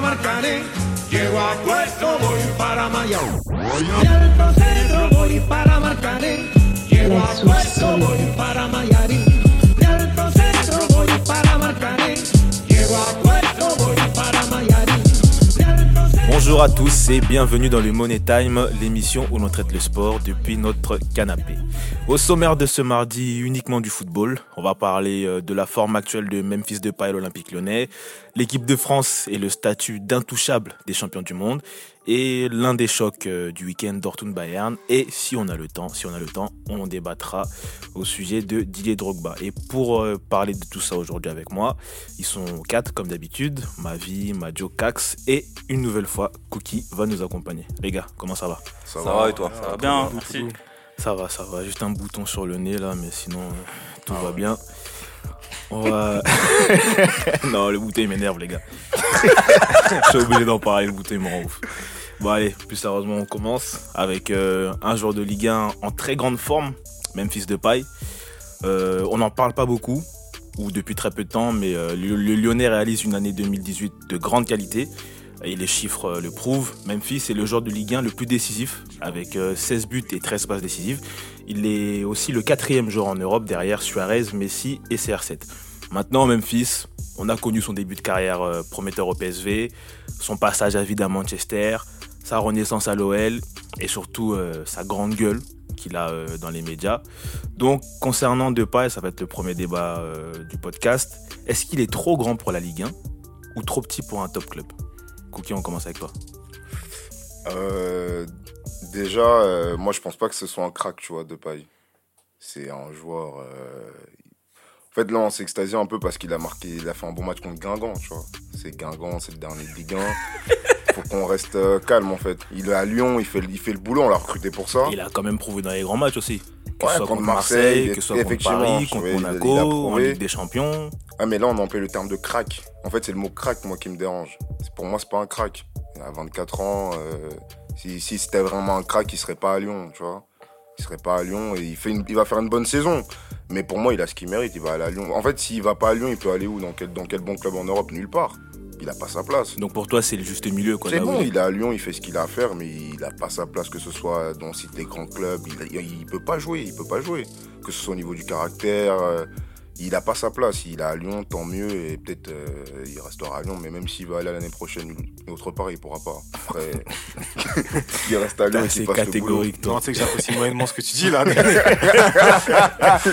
Marcané. Llego a puesto, voy para Mayao. Y al centro voy para Marcané. Llego a puesto, voy para Mayarín. Bonjour à tous et bienvenue dans le Money Time, l'émission où l'on traite le sport depuis notre canapé. Au sommaire de ce mardi, uniquement du football. On va parler euh, de la forme actuelle de Memphis Depay à l'Olympique lyonnais, l'équipe de France et le statut d'intouchable des champions du monde, et l'un des chocs euh, du week-end Dortmund-Bayern. Et si on a le temps, si on a le temps, on débattra au sujet de Didier Drogba. Et pour euh, parler de tout ça aujourd'hui avec moi, ils sont quatre comme d'habitude, Mavi, Majo, Cax et une nouvelle fois Cookie va nous accompagner. Les gars, comment ça va? Ça, va, et toi? Ça va bien, merci. Ça va, ça va. Juste un bouton sur le nez là, mais sinon euh, tout va bien. Va... non, le bouton il m'énerve les gars. Je suis obligé d'en parler, le bouton il me rend ouf. Bon allez, plus sérieusement on commence avec euh, un joueur de Ligue 1 en très grande forme, Memphis Depay. Euh, on n'en parle pas beaucoup, ou depuis très peu de temps, mais euh, le, le Lyonnais réalise une année 2018 de grande qualité. Et les chiffres euh, le prouvent. Memphis est le joueur de Ligue 1 le plus décisif, avec euh, 16 buts et 13 passes décisives. Il est aussi le quatrième joueur en Europe derrière Suarez, Messi et CR7. Maintenant, Memphis, on a connu son début de carrière euh, prometteur au PSV, son passage à vide à Manchester, sa renaissance à l'OL et surtout euh, sa grande gueule qu'il a euh, dans les médias. Donc, concernant Depay, ça va être le premier débat euh, du podcast. Est-ce qu'il est trop grand pour la Ligue 1 ou trop petit pour un top club? Cookie, on commence avec toi. Euh, Déjà, euh, moi je pense pas que ce soit un crack, tu vois, de paille. C'est un joueur. euh, En fait, là, on s'est extasié un peu parce qu'il a marqué, il a fait un bon match contre Guingamp, tu vois. C'est Guingamp, c'est le dernier de Ligue 1. Faut qu'on reste calme, en fait. Il est à Lyon, il fait, il fait le boulot, on l'a recruté pour ça. Il a quand même prouvé dans les grands matchs aussi. Que Ouais, ce soit contre Marseille, Marseille, que ce soit contre Paris, contre Monaco, en. Ligue des Champions. Ah, mais là, on emploie le terme de crack. En fait, c'est le mot crack, moi, qui me dérange. Pour moi, c'est pas un crack. Il a 24 ans. euh, si si c'était vraiment un crack, il serait pas à Lyon, tu vois. Il serait pas à Lyon et il, fait une- il va faire une bonne saison. Mais pour moi, il a ce qu'il mérite. Il va aller à Lyon. En fait, s'il va pas à Lyon, il peut aller où? Dans quel, dans quel bon club en Europe? Nulle part. Il a pas sa place. Donc pour toi, c'est le juste milieu. quoi. C'est bon, il est. il est à Lyon, il fait ce qu'il a à faire, mais il a pas sa place, que ce soit dans si des grands clubs. Il, il peut pas jouer, il peut pas jouer. Que ce soit au niveau du caractère, euh, il a pas sa place. Il est à Lyon, tant mieux, et peut-être euh, il restera à Lyon, mais même s'il va aller l'année prochaine autre part, il pourra pas. Après, il reste à Lyon, C'est catégorique, toi. Non, tu sais que j'apprécie moyennement ce que tu dis là.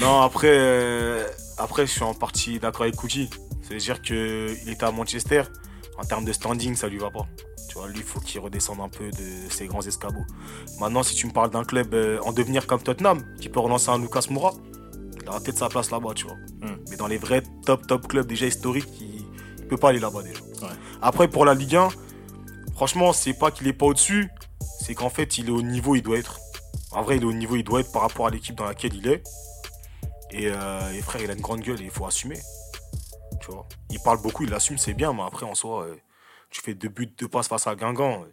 non, après, euh, après, je suis en partie d'accord avec Cookie. C'est-à-dire qu'il était à Manchester. En termes de standing, ça lui va pas. Tu vois, lui, il faut qu'il redescende un peu de ses grands escabeaux. Maintenant, si tu me parles d'un club euh, en devenir comme Tottenham, qui peut relancer un Lucas Moura, il aura peut-être sa place là-bas, tu vois. Hmm. Mais dans les vrais top, top clubs déjà historiques, il, il peut pas aller là-bas déjà. Ouais. Après, pour la Ligue 1, franchement, c'est pas qu'il est pas au-dessus, c'est qu'en fait, il est au niveau où il doit être. En vrai, il est au niveau où il doit être par rapport à l'équipe dans laquelle il est. Et, euh, et frère, il a une grande gueule et il faut assumer. Tu vois. Il parle beaucoup, il assume, c'est bien, mais après, en soi, euh, tu fais deux buts, deux passes face à Guingamp. euh,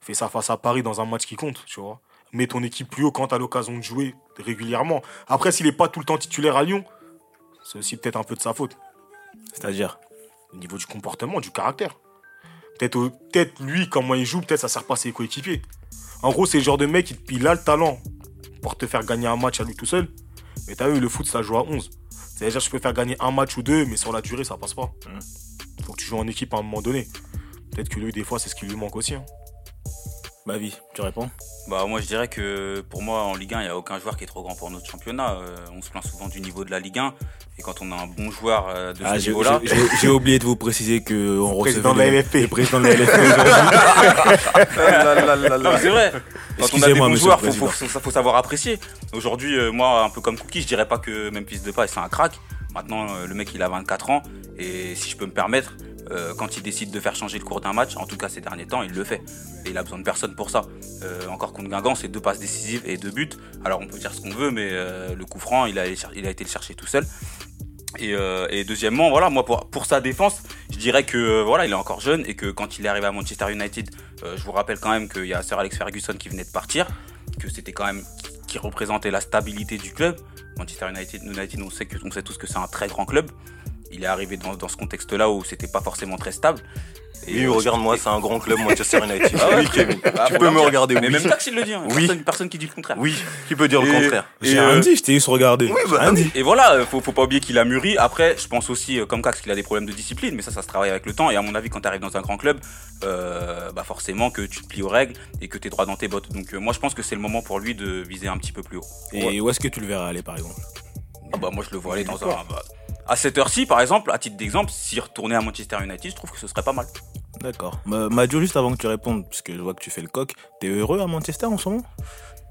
fais ça face à Paris dans un match qui compte, tu vois. Mets ton équipe plus haut quand tu as l'occasion de jouer régulièrement. Après, s'il n'est pas tout le temps titulaire à Lyon, c'est aussi peut-être un peu de sa faute. C'est-à-dire? Au niveau du comportement, du caractère. Peut-être peut-être lui, comment il joue, peut-être ça sert pas à ses coéquipiers. En gros, c'est le genre de mec, il, il a le talent pour te faire gagner un match à lui tout seul. Mais t'as vu, le foot, ça joue à 11. C'est-à-dire, je peux faire gagner un match ou deux, mais sur la durée, ça passe pas. Mhm. Faut que tu joues en équipe à un moment donné. Peut-être que lui, des fois, c'est ce qui lui manque aussi. hein. Ma vie, tu réponds Bah moi je dirais que pour moi en Ligue 1 il n'y a aucun joueur qui est trop grand pour notre championnat. Euh, on se plaint souvent du niveau de la Ligue 1 et quand on a un bon joueur euh, de Ah, ce j'ai- niveau-là, j'ai- oublié de vous préciser que on Président recevait de la le- LFP. le président de la LFP aujourd'hui. Non, mais c'est vrai. Quand on a des bons joueurs, faut, faut, faut, faut savoir apprécier. Aujourd'hui, euh, moi, un peu comme Cookie, je dirais pas que Memphis Depay c'est un crack. Maintenant, euh, le mec, il a 24 ans et si je peux me permettre, euh, quand il décide de faire changer le cours d'un match, en tout cas ces derniers temps, il le fait. Et il a besoin de personne pour ça. Euh, encore contre Guingamp, c'est deux passes décisives et deux buts. Alors on peut dire ce qu'on veut, mais euh, le coup franc, il a, été le chercher tout seul. Et, deuxièmement, voilà, moi pour, sa défense, je dirais que voilà, il est encore jeune et que quand il est arrivé à Manchester United, je vous rappelle quand même qu'il y a Sir Alex Ferguson qui venait de partir, que c'était quand même qui représentait la stabilité du club. Manchester United, United on, sait que, on sait tous que c'est un très grand club. Il est arrivé dans, dans ce contexte-là où c'était pas forcément très stable. Oui, euh, regarde-moi, et- c'est un grand club, Manchester United. Ah ouais. oui, Kevin. Ah, tu peux me dire. regarder, Mais oui. même Tax, il le dit. hein. Oui. Personne, personne qui dit le contraire. Oui, qui peut dire le Et- contraire J'ai Et, rien euh, dit, je t'ai juste regardé. Oui, bah, J'ai rien dit. Et voilà, euh, faut, faut pas oublier qu'il a mûri. Après, je pense aussi, euh, comme Cax, qu'il a des problèmes de discipline, mais ça, ça se travaille avec le temps. Et à mon avis, quand tu arrives dans un grand club, euh, bah forcément que tu te plies aux règles et que tu es droit dans tes bottes. Donc, euh, moi, je pense que c'est le moment pour lui de viser un petit peu plus haut. Et où est-ce que tu le verras aller, par exemple? Ah bah, moi, je le vois aller dans un. bah, à cette heure-ci, par exemple, à titre d'exemple, s'il retournait à Manchester United, je trouve que ce serait pas mal. D'accord. Ma- Madio, juste avant que tu répondes, parce que je vois que tu fais le coq, t'es heureux à Manchester en ce moment?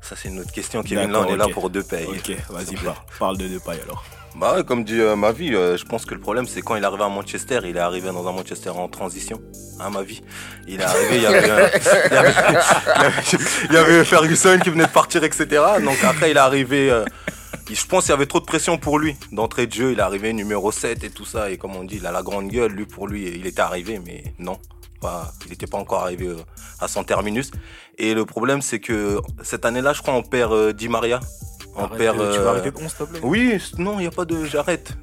Ça, c'est une autre question, Kevin. Là, on est là pour deux payes. Ok, vas-y, parle. Parle de Depay alors. Bah ouais, comme dit euh, ma vie, euh, je pense que le problème c'est quand il est arrivé à Manchester, il est arrivé dans un Manchester en transition, hein ma vie. Il est arrivé, il y avait, euh, il y avait, il y avait- il y avait Ferguson qui venait de partir, etc. Donc après il est arrivé, euh, je pense qu'il y avait trop de pression pour lui. D'entrée de jeu, il est arrivé numéro 7 et tout ça, et comme on dit, il a la grande gueule, lui pour lui, il était arrivé, mais non. Pas, il n'était pas encore arrivé euh, à son terminus. Et le problème, c'est que cette année-là, je crois, on perd euh, Di Maria. On Arrête perd. Tu euh, vas arrêter de 11, s'il te plaît? Oui, non, il n'y a pas de. J'arrête.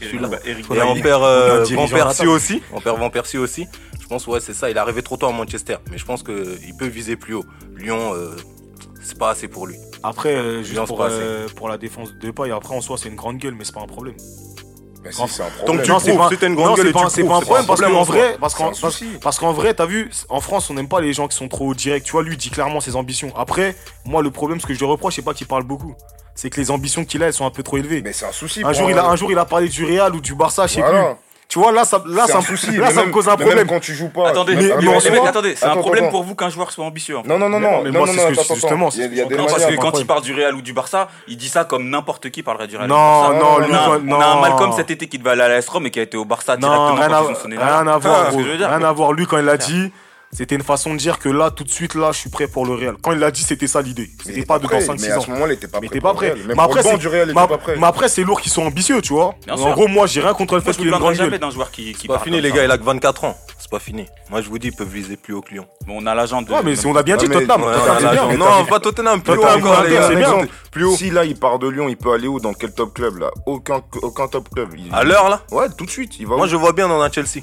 Celui-là. Bah, Et on perd euh, Van Persie aussi. On perd Van Persie aussi. Je pense, ouais, c'est ça. Il est arrivé trop tôt à Manchester. Mais je pense qu'il peut viser plus haut. Lyon, euh, c'est pas assez pour lui. Après, euh, juste pour, euh, pour la défense de Depay, après en soi c'est une grande gueule, mais c'est pas un problème. Mais si, c'est un Donc problème. tu Non, c'est pas- Si une Non, grande gueule c'est pas, c'est un problème parce qu'en en vrai, parce qu'en parce, qu'en vrai, t'as vu, en France, on n'aime pas les gens qui sont trop directs. Tu vois, lui il dit clairement ses ambitions. Après, moi, le problème, ce que je lui reproche, c'est pas qu'il parle beaucoup. C'est que les ambitions qu'il a, elles sont un peu trop élevées. Mais c'est un souci. Un jour, il a, un jour, il a parlé du Real ou du Barça, je sais plus. Tu vois, là, ça, là, C'est ça, un me- souci. là, ça me cause un problème. Même quand tu joues pas. Attendez, mais- mais, attendez, c'est un problème attends. pour vous qu'un joueur soit ambitieux. en fait. Non, non, non, non, non. mais non, moi, non, c'est ce que- attends, justement, y a- y a des Non, parce que quand il parle du Real ou du Barça, il dit ça comme n'importe qui parlerait du Real. ou du Non, Barça. non, non, on a, non. on a un Malcolm cet été qui devait aller à l'AS Rome et qui a été au Barça Non, directement rien quand à, ils ont sonné rien là. à voir. Rien à voir. Lui, quand il l'a dit, c'était une façon de dire que là, tout de suite, là, je suis prêt pour le Real. Quand il l'a dit, c'était ça l'idée. Mais C'était pas de dans prêt, 5-6 Mais à ans. ce moment-là, il était pas Mais prêt. t'es pas prêt. Mais après, c'est- du Real, il mais était pas prêt. mais après, c'est lourd qu'ils sont ambitieux, tu vois. Bien en sûr. gros, moi, j'ai rien contre le fait qu'il ait une jamais d'un joueur qui, qui C'est pas fini, les gars. Il a que 24 ans. C'est pas fini. Moi, je vous dis, il peut viser plus haut que Lyon. Bon, on a l'agent de. Ouais, mais si on a bien dit mais- Tottenham. Non, pas Tottenham. Plus haut encore, les gars. c'est bien. Plus haut. Si là, il part de Lyon, il peut aller où Dans quel top club là Aucun top club. À l'heure, là Ouais, tout de suite. Moi, je vois bien dans un Chelsea.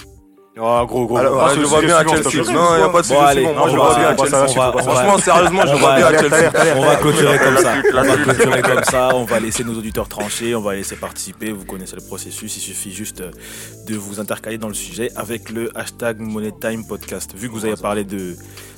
Ah, gros, gros. Alors. Ouais, Ah, je vois bien à Chelsea. Non, il n'y a pas de suivant. Moi, je le vois bien à Chelsea. Franchement, sérieusement, je le vois bien à Chelsea. On va clôturer comme ça. On va clôturer comme ça. On va laisser nos auditeurs trancher. On va laisser participer. Vous connaissez le processus. Il suffit juste euh, de vous intercaler dans le sujet avec le hashtag Money Time Podcast. Vu que vous avez parlé de,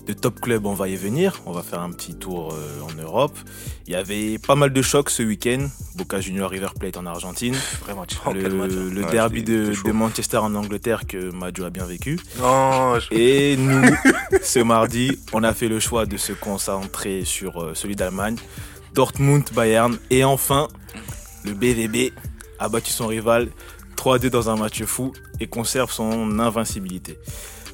de top club, on va y venir. On va faire un petit tour euh, en Europe. Il y avait pas mal de chocs ce week-end. Boca Junior River Plate en Argentine. Vrai match. Oh, hein. Le, le Ouais, derby de, Manchester en Angleterre que Majo a bien vécu. Je- Et nous, ce mardi, on a fait le choix de se concentrer sur euh, celui d'Allemagne, Dortmund, Bayern, et enfin, le BVB a battu son rival 3-2 dans un match fou et conserve son invincibilité.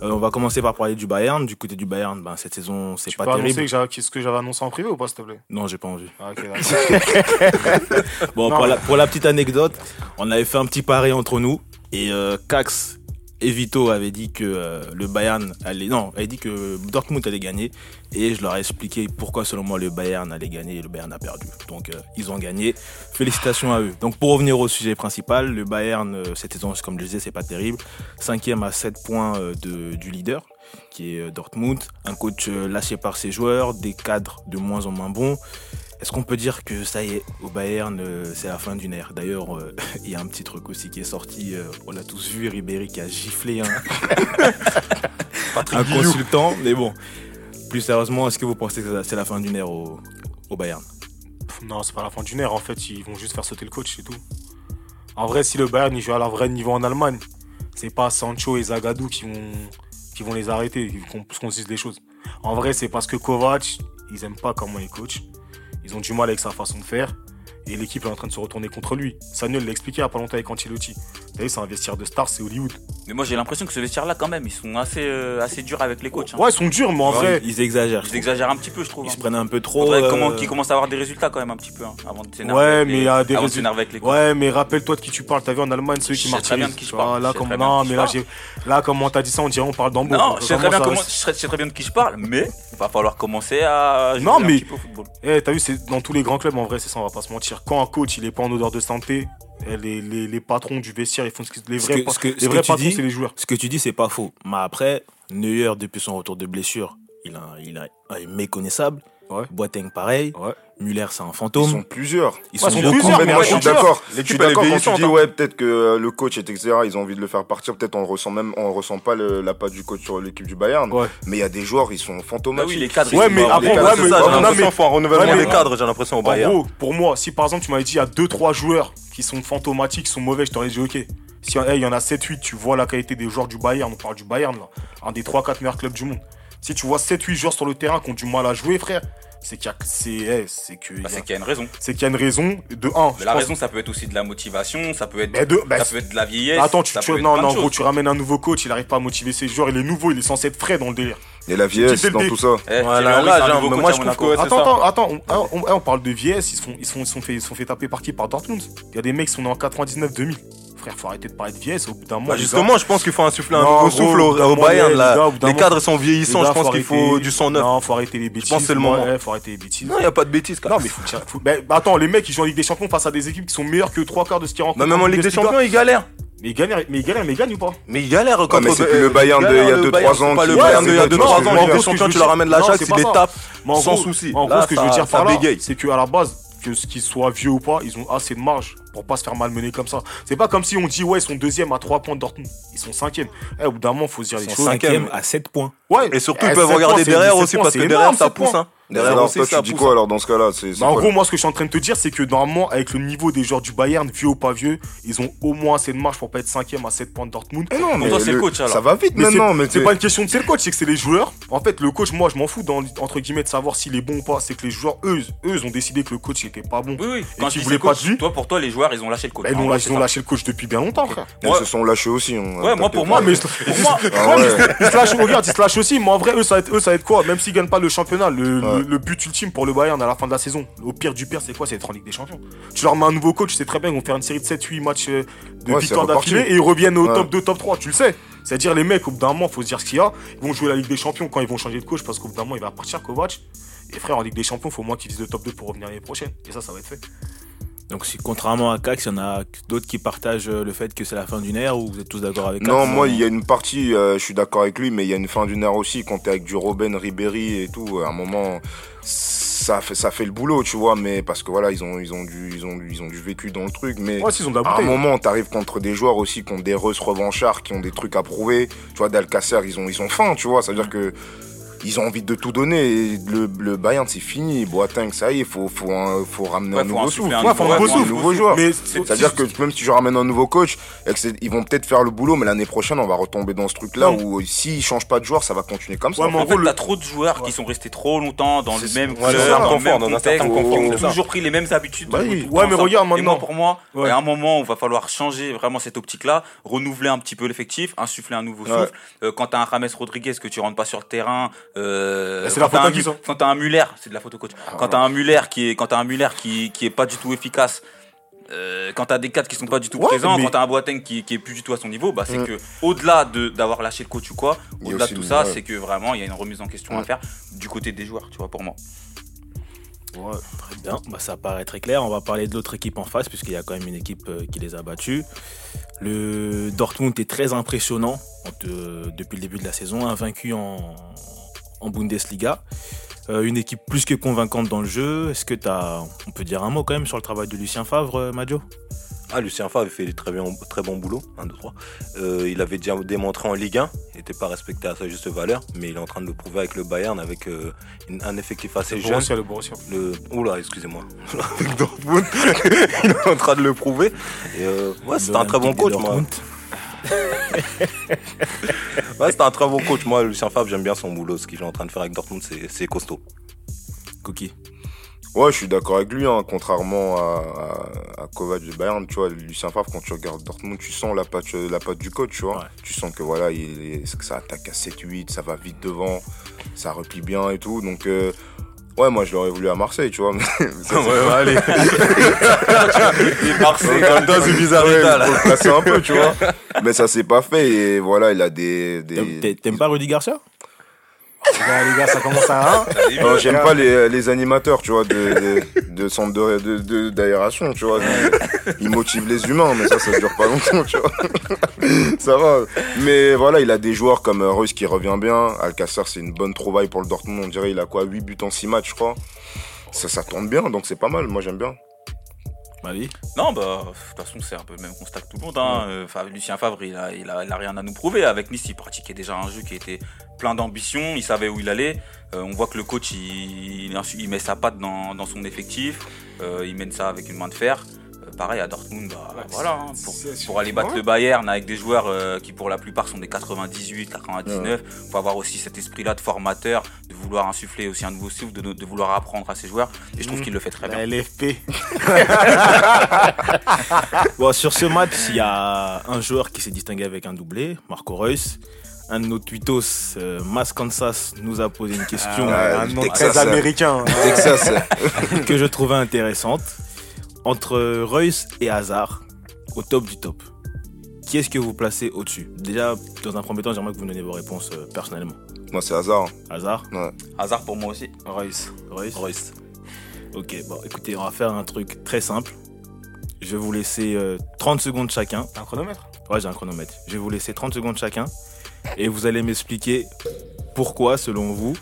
Euh, on va commencer par parler du Bayern. Du côté du Bayern, ben, cette saison, c'est Tu pas peux annoncer terrible. que j'avais- ce que j'avais annoncé en privé ou pas, s'il te plaît? Non, j'ai pas envie. Ah, ok, d'accord. Bon, Non. pour la, pour la petite anecdote, on avait fait un petit pari entre nous et euh, Cax et Vito avaient dit que euh, le Bayern allait non, avaient dit que Dortmund allait gagner et je leur ai expliqué pourquoi selon moi le Bayern allait gagner et le Bayern a perdu. Donc euh, ils ont gagné. Félicitations à eux. Donc pour revenir au sujet principal, le Bayern euh, cette saison comme je disais, c'est pas terrible. Cinquième à 7 points du leader qui est Dortmund, un coach lâché par ses joueurs, des cadres de moins en moins bons. Est-ce qu'on peut dire que ça y est, au Bayern, euh, c'est la fin d'une ère? D'ailleurs, euh, il y a un petit truc aussi qui est sorti, euh, on l'a tous vu, Ribéry qui a giflé un, un consultant. Mais bon, plus sérieusement, est-ce que vous pensez que c'est la fin d'une ère au, au Bayern? Non, c'est pas la fin d'une ère. En fait, ils vont juste faire sauter le coach, c'est tout. En vrai, si le Bayern il joue à la vraie niveau en Allemagne, c'est pas Sancho et Zagadou qui vont, qui vont les arrêter, qu'on qu'on se dise les choses. En vrai, c'est parce que Kovac, ils aiment pas comment il coach. Ils ont du mal avec sa façon de faire. Et l'équipe est en train de se retourner contre lui. Samuel l'a expliqué il y a pas longtemps avec Ancelotti. Savez, c'est un vestiaire de stars, c'est Hollywood. Mais moi j'ai l'impression que ce vestiaire-là, quand même, ils sont assez, euh, assez durs avec les coachs. hein. Ouais, ils sont durs, mais en vrai, Ils exagèrent. Ils exagèrent un petit peu, je trouve. Ils hein. se prennent un peu trop. Euh, comment, qu'ils commencent à avoir des résultats quand même un petit peu hein, avant de s'énerver. Ouais, avec mais les- il y a des avant de résultats. s'énerver avec les coachs. Ouais, mais rappelle-toi de qui tu parles. T'as vu en Allemagne Je qui sais marchent. très bien de qui je parle, Là, comme très bien non, de qui mais je là, là, comme on t'a dit ça, on dirait on parle d'Hambourg. Non, je sais, très bien Comment je sais- très bien de qui je parle, mais il va falloir commencer à jouer Non, un mais- petit peu au football. Eh, t'as vu, c'est dans tous les grands clubs en vrai, c'est ça, on va pas se mentir. Quand un coach il est pas en odeur de santé, Les, les, les patrons du vestiaire, ils font ce qu'ils. Les vrais, que- ce que- les ce vrais patrons, c'est les joueurs. Ce que tu dis, c'est pas faux. Mais après, Neuer, depuis son retour de blessure, il, a, il, a, il est méconnaissable. Ouais. Boateng, pareil. Ouais. Müller, c'est un Ils fantôme. sont plusieurs. Ils sont ils sont beaucoup. plusieurs, Mais moi, je suis d'accord. Je L'équipe, est d'accord quand tu dis, hein. ouais, peut-être que euh, le coach, et etc., ils ont envie de le faire partir. Peut-être on ressent même, on ressent pas le- la patte du coach sur l'équipe du Bayern. Ouais. Mais il y a des joueurs, ils sont fantomatiques. oui, les cadres. Ouais, ils mais après, ouais, cadres, c'est mais- ça, j'ai non, l'impression mais- qu'il faut un renouvellement Ouais, mais- des cadres, j'ai l'impression au En Bayern. gros, pour moi, si par exemple tu m'avais dit il y a 2-3 joueurs qui sont fantomatiques, qui sont mauvais, je t'aurais dit ok. Si hey, il y en a 7-8, tu vois la qualité des joueurs du Bayern, on parle du Bayern là, un des 3-4 meilleurs clubs du monde. Si tu vois 7-8 joueurs sur le terrain qui ont du mal à jouer, frère, c'est qu'il y a, c'est, hey, c'est que, Bah, c'est qu'il y a une raison. c'est qu'il y a une raison. De 1, Mais la raison, ça peut être aussi de la motivation, ça peut être, Mais de- bah, ça peut être de la vieillesse. Attends, tu, ça tu- peut non, non, en gros, tu ramènes un nouveau coach, il arrive pas à motiver ses joueurs, il est nouveau, il est censé être frais dans le délire. Et la vieillesse dans tout ça. Eh, Voilà, là, un genre, moi, je trouve que- attends, ça. attends, attends, on, on- on parle de vieillesse, ils se font, ils se font, ils sont fait, ils sont fait taper par qui Par Dortmund. Il y a des mecs qui sont nés en 99-2000. Frère, faut arrêter de parler de vieillesse, au bout d'un moment. Bah les justement, je pense qu'il faut insuffler un Non, nouveau gros, souffle au, au Bayern. les Là. gars, bout d'un Les moment- cadres sont gars, vieillissants, je pense qu'il faut du sang neuf. Non, faut arrêter les bêtises. pense que c'est le moment. Ouais, faut arrêter les bêtises. Non, il n'y a pas de bêtises. Non, mais faut, tirer- faut- bah, attends, les mecs, ils jouent en Ligue des Champions face à des équipes qui sont meilleures que trois quarts de ce qu'ils rencontrent. Bah, même en Ligue des Champions, ils galèrent. Mais ils galèrent, mais ils galèrent, mais ils gagnent ou pas Mais ils galèrent Ouais, contre mais c'est plus le Bayern de il y a galèrent, le 2-3 Bayern, ans. C'est pas le Bayern de il y a pas- 2-3 non, ans. mais En gros, des que je tu veux leur dire- ramènes la chasse, pas les en sans souci. En gros, ce que je veux dire par là, c'est qu'à la base, que ce qu'ils soient vieux ou pas, ils ont assez de marge pour pas se faire malmener comme ça. C'est pas comme si on dit, ouais, ils sont deuxième à 3 points de Dortmund. Ils sont cinquième. Eh, au bout d'un moment, faut se dire les Ils sont choses. cinquième à 7 points. Ouais. Et surtout, Eh, ils peuvent regarder points, derrière aussi, points, parce que énorme, derrière, ça pousse. hein. Derrière Alors, toi, ça tu dis quoi alors dans ce cas-là C'est c'est Bah, en gros, moi, ce que je suis en train de te dire, c'est que normalement, avec le niveau des joueurs du Bayern, vieux ou pas vieux, ils ont au moins assez de marge pour pas être cinquième à 7 points de Dortmund. Eh non, mais toi, c'est le coach, alors. Ça va vite Mais maintenant, c'est- mais c'est pas une question de c'est le coach, c'est que c'est les joueurs. En fait, le coach, moi, je m'en fous dans, entre guillemets de savoir s'il est bon ou pas. C'est que les joueurs, eux, eux, ont décidé que le coach il était pas bon. Oui, oui. Et qu'ils voulaient pas de lui. toi, pour toi, les joueurs, ils ont lâché le coach. Bah, ils ont, lâché, c'est ils ont ça. lâché le coach depuis bien longtemps, frère. Ils se sont lâchés aussi. on- Ouais, moi, pour moi, mais ils se lâchent, regarde, ils se lâchent aussi, mais en vrai, eux, ça va être, eux, ça va être quoi? Même s'ils gagnent pas le championnat, le. Le- le but ultime pour le Bayern à la fin de la saison, au pire du pire, c'est quoi C'est être en Ligue des Champions? Tu leur mets un nouveau coach, c'est très bien, ils vont faire une série de 7-8 matchs euh, de Ouais, reparti. d'affilée et ils reviennent au Ouais. top 2, top 3, tu le sais. C'est-à-dire, les mecs, au bout d'un moment, faut se dire ce qu'il y a. Ils vont jouer la Ligue des Champions quand ils vont changer de coach parce qu'au bout d'un moment, il va partir Kovac. Et frère, en Ligue des Champions, faut au moins qu'ils visent le top 2 pour revenir l'année prochaine. Et ça, ça va être fait. Donc, si, contrairement à Cax, il y en a d'autres qui partagent euh, le fait que c'est la fin d'une ère ou vous êtes tous d'accord avec Cax Non, moi, il y a une partie, euh, je suis d'accord avec lui, mais il y a une fin d'une ère aussi. Quand t'es avec du Robben, Ribéry et tout, à un moment, ça fait, ça fait le boulot, tu vois. Mais parce que voilà, ils ont, ils ont du, ils ont, ils ont du vécu dans le truc. Mais Ouais, s'ils ont à un moment, t'arrives contre des joueurs aussi qui ont des Reus revanchards, qui ont des trucs à prouver. Tu vois, d'Alcacer, ils ont, ils ont faim, tu vois. Ça veut dire que ils ont envie de tout donner. Et le, le Bayern, c'est fini. Boateng, ça y est, faut, faut, un- faut ramener Ouais, un faut nouveau souffle. un Ouais, nouveau- faut ouais, un faut un nouveau nouveau joueur. C'est-à-dire que même si je ramène un nouveau coach, ils vont peut-être faire le boulot, mais l'année prochaine, on va retomber dans ce truc-là où s'ils changent pas de joueur, ça va continuer comme ça. Ouais, mais En en fait, t'as trop de joueurs qui sont restés trop longtemps dans le même club, dans le confort, même contexte, qui ont toujours pris les mêmes habitudes. Bah Ouais, mais regarde maintenant. moi, pour moi, Ouais. à un moment, il va falloir changer vraiment cette optique-là, renouveler un petit peu l'effectif, insuffler un nouveau souffle. Euh, quand t'as un James Rodriguez que tu rentres pas sur le terrain, euh, c'est quand la un qui, quand t'as un Muller, c'est de la photo coach. Quand t'as un Muller qui est, quand t'as un Muller qui, qui est pas du tout efficace. euh, quand t'as des cadres qui sont pas du tout Ouais, présents, mais- quand t'as un Boateng qui, qui est plus du tout à son niveau, bah c'est Mm. que au-delà de d'avoir lâché le coach ou quoi, au-delà de tout ça, c'est que vraiment il y a une remise en question à faire du côté des joueurs, tu vois, pour moi. Ouais, très bien. Bah, ça paraît très clair. On va parler de l'autre équipe en face, puisqu'il y a quand même une équipe euh, qui les a battus. Le Dortmund est très impressionnant depuis le début de la saison, invaincu en, en Bundesliga. Euh, une équipe plus que convaincante dans le jeu. Est-ce que tu as, on peut dire un mot quand même sur le travail de Lucien Favre, euh, Madio? Ah, Lucien Favre fait très, bien, très bon boulot. 1, 2, 3. Euh, il avait déjà démontré en Ligue 1. Il n'était pas respecté à sa juste valeur. Mais il est en train de le prouver avec le Bayern, avec euh, une- un effectif assez Le jeune. Borussia, le Borussia. Le... Oula, excusez-moi. avec Dortmund. il est en train de le prouver. Et euh, ouais, c'était un très bon coach, moi. Ouais, c'était un très bon coach. Moi, Lucien Favre, j'aime bien son boulot. Ce qu'il est en train de faire avec Dortmund, c'est c'est costaud. Cookie. Ouais, je suis d'accord avec lui, hein, contrairement à, à, à Kovac de Bayern, tu vois, Lucien Favre, quand tu regardes Dortmund, tu sens la patte, la patte du coach, tu vois. Ouais. Tu sens que voilà, il est- que ça attaque à 7-8, ça va vite devant, ça replie bien et tout. Donc, euh, ouais, moi je l'aurais voulu à Marseille, tu vois. Mais, ça, c'est- allez. Et Marseille, Comme dans une bizarre Ouais, état, là. faut le placer un peu, tu vois. Mais ça s'est pas fait et voilà, il a des. T'aimes pas Rudy Garcia? Les gars, les gars, ça commence à un. Non, J'aime pas les, les animateurs, tu vois, de, de, de centre de- de- de- d'aération, tu vois. Ils motivent les humains, mais ça, ça dure pas longtemps, tu vois. Ça va. Mais voilà, il a des joueurs comme euh, Reus qui revient bien. Alcacer, c'est une bonne trouvaille pour le Dortmund. On dirait il a quoi 8 buts en 6 matchs, je crois. Ça, ça tourne bien, donc c'est pas mal. Moi, j'aime bien. Non, bah, de toute façon, c'est un peu le même constat que tout le monde. Hein. Euh, Lucien Favre, il a, il, a, il a rien à nous prouver. Avec Nice, il pratiquait déjà un jeu qui était plein d'ambition. Il savait où il allait. Euh, on voit que le coach, il, il, il met sa patte dans, dans son effectif. Euh, il mène ça avec une main de fer. Euh, pareil à Dortmund, bah, Ouais, voilà. hein, pour, aller battre ouais. le Bayern avec des joueurs euh, qui, pour la plupart, sont des 98, 99. faut avoir aussi cet esprit-là de formateur, de vouloir insuffler aussi un nouveau souffle, de, de vouloir apprendre à ses joueurs. Et je trouve Mhm. qu'il le fait très bien. LFP. Bon, sur ce match, il y a un joueur qui s'est distingué avec un doublé, Marco Reus. Un de nos tweetos, euh, Mas Kansas, nous a posé une question Ah, un nom Texas, très américain. Texas. que je trouvais intéressante. Entre Reus et Hazard, au top du top. Qui est-ce que vous placez au-dessus? Déjà, dans un premier temps, j'aimerais que vous me donniez vos réponses euh, personnellement. Moi, c'est hasard. Hazard? Hasard pour moi aussi. Reus. Reus? Reus. Ok, bon, écoutez, on va faire un truc très simple. Je vais vous laisser euh, 30 secondes chacun. T'as un chronomètre? Ouais, j'ai un chronomètre. Je vais vous laisser 30 secondes chacun. Et vous allez m'expliquer pourquoi, selon vous,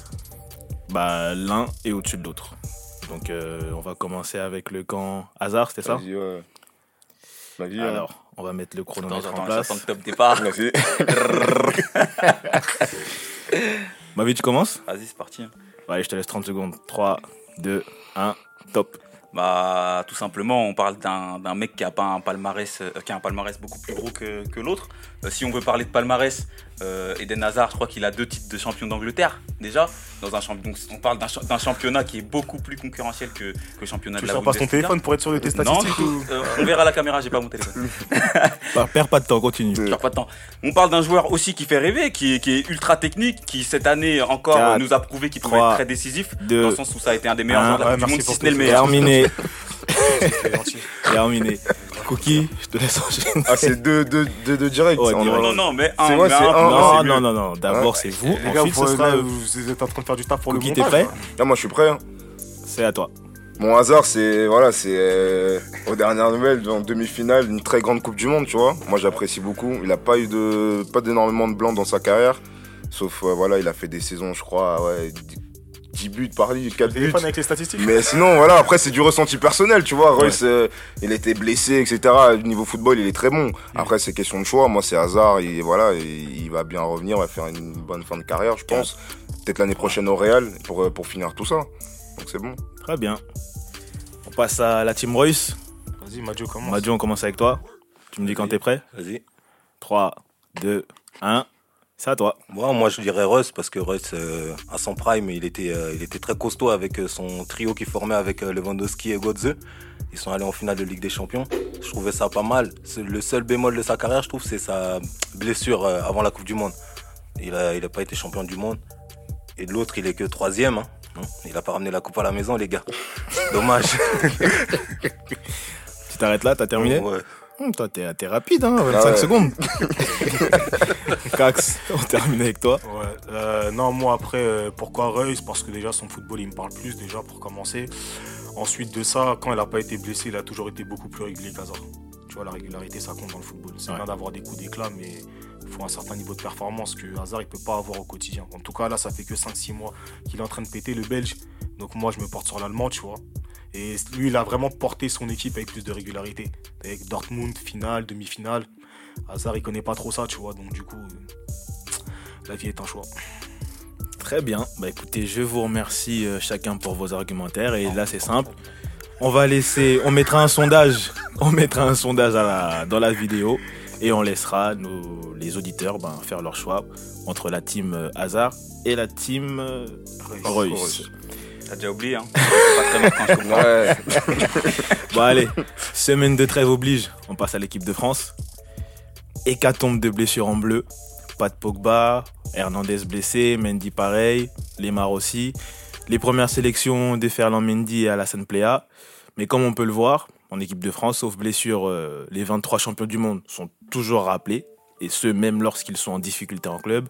bah, l'un est au-dessus de l'autre. Donc, euh, on va commencer avec le camp hasard, c'était ça? Vas-y, ouais. Vas-y, hein. Alors, on va mettre le Attends, chronomètre en j'attends, place. j'attends le top départ. Vas-y. Ma vie, tu commences? Vas-y, c'est parti. Allez, je te laisse 30 secondes. 3, 2, 1, top. Bah, tout simplement, on parle d'un d'un mec qui a pas un palmarès, euh, qui a un palmarès beaucoup plus gros que, que l'autre. Euh, si on veut parler de palmarès, euh, Eden Hazard, je crois qu'il a deux titres de champion d'Angleterre déjà. Dans un donc on parle d'un cha- d'un championnat qui est beaucoup plus concurrentiel que, que le championnat Tu de la sors pas ton Bundesliga. téléphone pour être sûr de tes Non, statistiques du ou... tout. Euh, on verra à la caméra, j'ai pas mon téléphone. Bah, perds pas de temps, continue. Je perds pas de temps. On parle d'un joueur aussi qui fait rêver, qui, est- qui est ultra technique, qui cette année encore Quatre, euh, nous a prouvé qu'il pouvait être très décisif, deux, dans le sens où ça a été un des meilleurs un. joueurs de Ouais, du monde, si ce n'est le meilleur. Terminé, terminé. Cookie, je te laisse enchaîner. Ah, c'est deux, deux, deux, deux directs. Ouais, vrai. Non, non, mais un, mais Non, non, non, non. D'abord, c'est vous. Les gars, Ensuite, vous, ce sera. vous êtes en train de faire du taf pour Cookie, le t'es montage. prêt Là, moi, je suis prêt. hein. C'est à toi. Mon hasard, c'est voilà, c'est euh, aux dernières nouvelles en demi-finale, une très grande Coupe du Monde, tu vois. Moi, j'apprécie beaucoup. Il a pas eu de pas d'énormément de blancs dans sa carrière, sauf euh, voilà, il a fait des saisons, je crois, ouais, 10 10 buts par ligue, 4 buts. Avec les statistiques Mais sinon, voilà, après, c'est du ressenti personnel, tu vois. Reus, euh, il était blessé, etc. Niveau football, il est très bon. Après, c'est question de choix. Moi, c'est hasard. Et voilà, il, il va bien revenir, il va faire une bonne fin de carrière, je pense. Peut-être l'année prochaine au Real pour, euh, pour finir tout ça. Donc, c'est bon. Très bien. On passe à la team Royce. Vas-y, Madio, commence. Madio, on commence avec toi. Tu me dis quand t'es prêt Vas-y. 3, 2, 1. C'est à toi. Moi, moi, je dirais Russ parce que Russ, euh, à son prime, il était, euh, il était très costaud avec euh, son trio qui formait avec Lewandowski et Godze. Ils sont allés en finale de Ligue des Champions. Je trouvais ça pas mal. Le seul bémol de sa carrière, je trouve, c'est sa blessure avant la Coupe du Monde. Il a, il a pas été champion du monde. Et de l'autre, il est que troisième. Hein. Il a pas ramené la coupe à la maison, les gars. Dommage. Tu t'arrêtes là, t'as terminé? Ouais. Hum, Toi, t'es t'es rapide, hein 25 Ah ouais. secondes. Cax, on termine avec toi. Ouais, euh, non, moi après, euh, pourquoi Reus Parce que déjà son football il me parle plus, déjà pour commencer. Ensuite de ça, quand il n'a pas été blessé, il a toujours été beaucoup plus régulier qu'Hazard. Tu vois, la régularité ça compte dans le football. C'est Ouais. bien d'avoir des coups d'éclat, mais il faut un certain niveau de performance que Hazard il peut pas avoir au quotidien. En tout cas, là, ça fait que 5-6 mois qu'il est en train de péter le Belge. Donc moi, je me porte sur l'Allemand, tu vois. Et lui, il a vraiment porté son équipe avec plus de régularité. Avec Dortmund, finale, demi-finale. Hazard, il connaît pas trop ça, tu vois. Donc du coup, euh, la vie est un choix. Très bien. Bah écoutez, je vous remercie euh, chacun pour vos argumentaires. Et là, c'est simple. On va laisser, on mettra un sondage, on mettra un sondage à la- dans la vidéo et on laissera nos, les auditeurs ben, faire leur choix entre la team euh, Hazard et la team Reus. T'as déjà oublié, hein. Pas très quand je. Bon allez, semaine de trêve oblige, on passe à l'équipe de France. Hécatombe de blessures en bleu. Pas de Pogba, Hernandez blessé, Mendy pareil, Lemar aussi. Les premières sélections de Ferland Mendy et Alassane Plea. Mais comme on peut le voir, en équipe de France, sauf blessure, euh, les 23 champions du monde sont toujours rappelés. Et ce, même lorsqu'ils sont en difficulté en club.